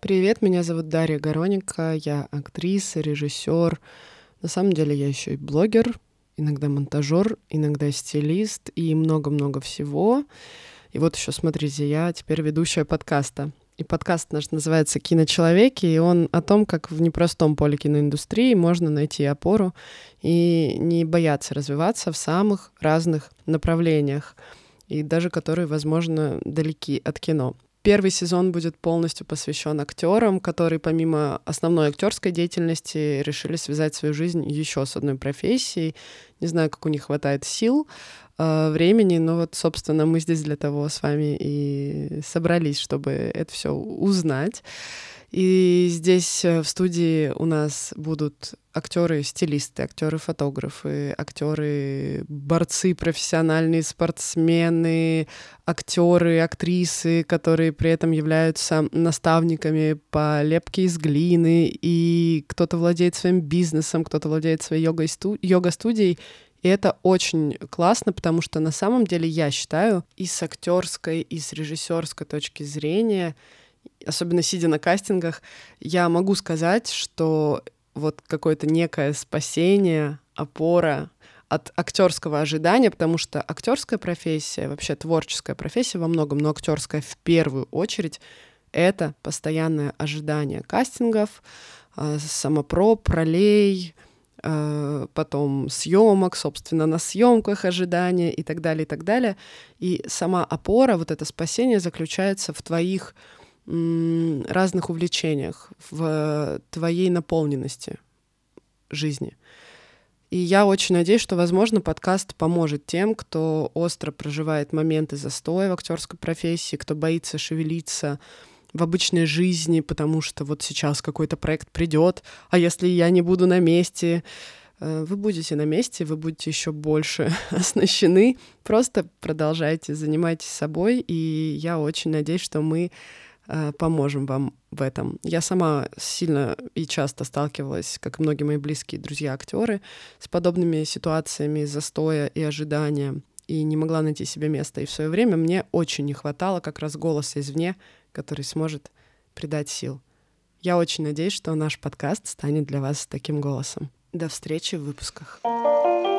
Привет, меня зовут Дарья Гороника, я актриса, режиссер. На самом деле я еще и блогер, иногда монтажер, иногда стилист и много-много всего. И вот еще смотрите, я теперь ведущая подкаста. И подкаст наш называется «Киночеловеки», и он о том, как в непростом поле киноиндустрии можно найти опору и не бояться развиваться в самых разных направлениях, и даже которые, возможно, далеки от кино. Первый сезон будет полностью посвящен актерам, которые помимо основной актерской деятельности решили связать свою жизнь еще с одной профессией. Не знаю, как у них хватает сил, э, времени, но вот, собственно, мы здесь для того с вами и собрались, чтобы это все узнать. И здесь э, в студии у нас будут актеры, стилисты, актеры, фотографы, актеры, борцы, профессиональные спортсмены, актеры, актрисы, которые при этом являются наставниками по лепке из глины, и кто-то владеет своим бизнесом, кто-то владеет своей йога-студией. И это очень классно, потому что на самом деле я считаю и с актерской, и с режиссерской точки зрения особенно сидя на кастингах, я могу сказать, что вот какое-то некое спасение, опора от актерского ожидания, потому что актерская профессия, вообще творческая профессия во многом, но актерская в первую очередь, это постоянное ожидание кастингов, а, самопроб, ролей, а, потом съемок, собственно, на съемках ожидания и так далее, и так далее. И сама опора, вот это спасение заключается в твоих разных увлечениях, в твоей наполненности жизни. И я очень надеюсь, что, возможно, подкаст поможет тем, кто остро проживает моменты застоя в актерской профессии, кто боится шевелиться в обычной жизни, потому что вот сейчас какой-то проект придет, а если я не буду на месте, э, вы будете на месте, вы будете еще больше оснащены. Просто продолжайте, занимайтесь собой, и я очень надеюсь, что мы Э, поможем вам в этом. Я сама сильно и часто сталкивалась, как и многие мои близкие друзья-актеры, с подобными ситуациями застоя и ожидания, и не могла найти себе места. И в свое время мне очень не хватало как раз голоса извне, который сможет придать сил. Я очень надеюсь, что наш подкаст станет для вас таким голосом. До встречи в выпусках. thank you